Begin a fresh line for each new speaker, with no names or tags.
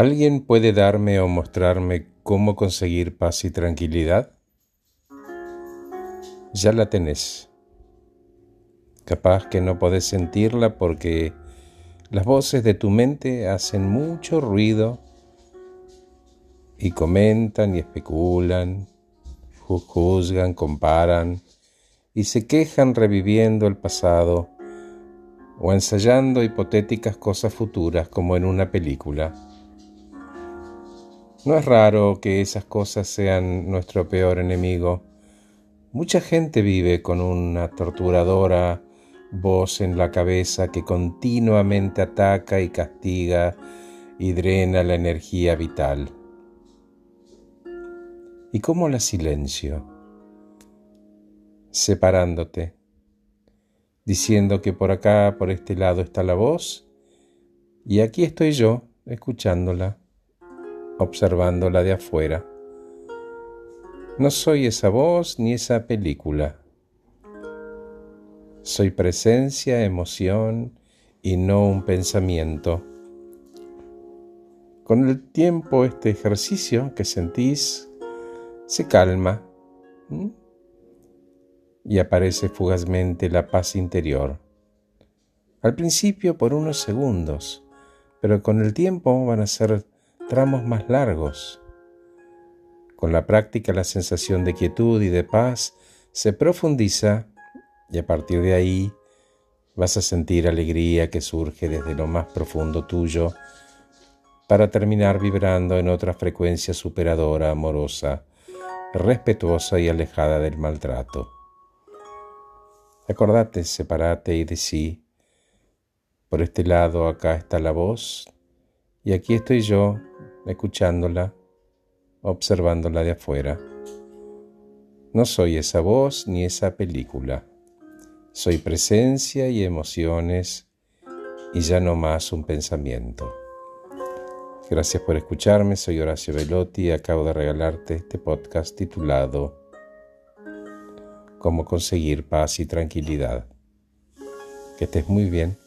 ¿Alguien puede darme o mostrarme cómo conseguir paz y tranquilidad? Ya la tenés. Capaz que no podés sentirla porque las voces de tu mente hacen mucho ruido y comentan y especulan, juzgan, comparan y se quejan reviviendo el pasado o ensayando hipotéticas cosas futuras como en una película. No es raro que esas cosas sean nuestro peor enemigo. Mucha gente vive con una torturadora voz en la cabeza que continuamente ataca y castiga y drena la energía vital. ¿Y cómo la silencio? Separándote, diciendo que por acá, por este lado está la voz, y aquí estoy yo, escuchándola observándola de afuera. No soy esa voz ni esa película. Soy presencia, emoción y no un pensamiento. Con el tiempo este ejercicio que sentís se calma y aparece fugazmente la paz interior. Al principio por unos segundos, pero con el tiempo van a ser tramos más largos. Con la práctica la sensación de quietud y de paz se profundiza y a partir de ahí vas a sentir alegría que surge desde lo más profundo tuyo para terminar vibrando en otra frecuencia superadora, amorosa, respetuosa y alejada del maltrato. Acordate, separate y decí, por este lado acá está la voz y aquí estoy yo escuchándola, observándola de afuera. No soy esa voz ni esa película. Soy presencia y emociones y ya no más un pensamiento. Gracias por escucharme, soy Horacio Velotti y acabo de regalarte este podcast titulado Cómo conseguir paz y tranquilidad. Que estés muy bien.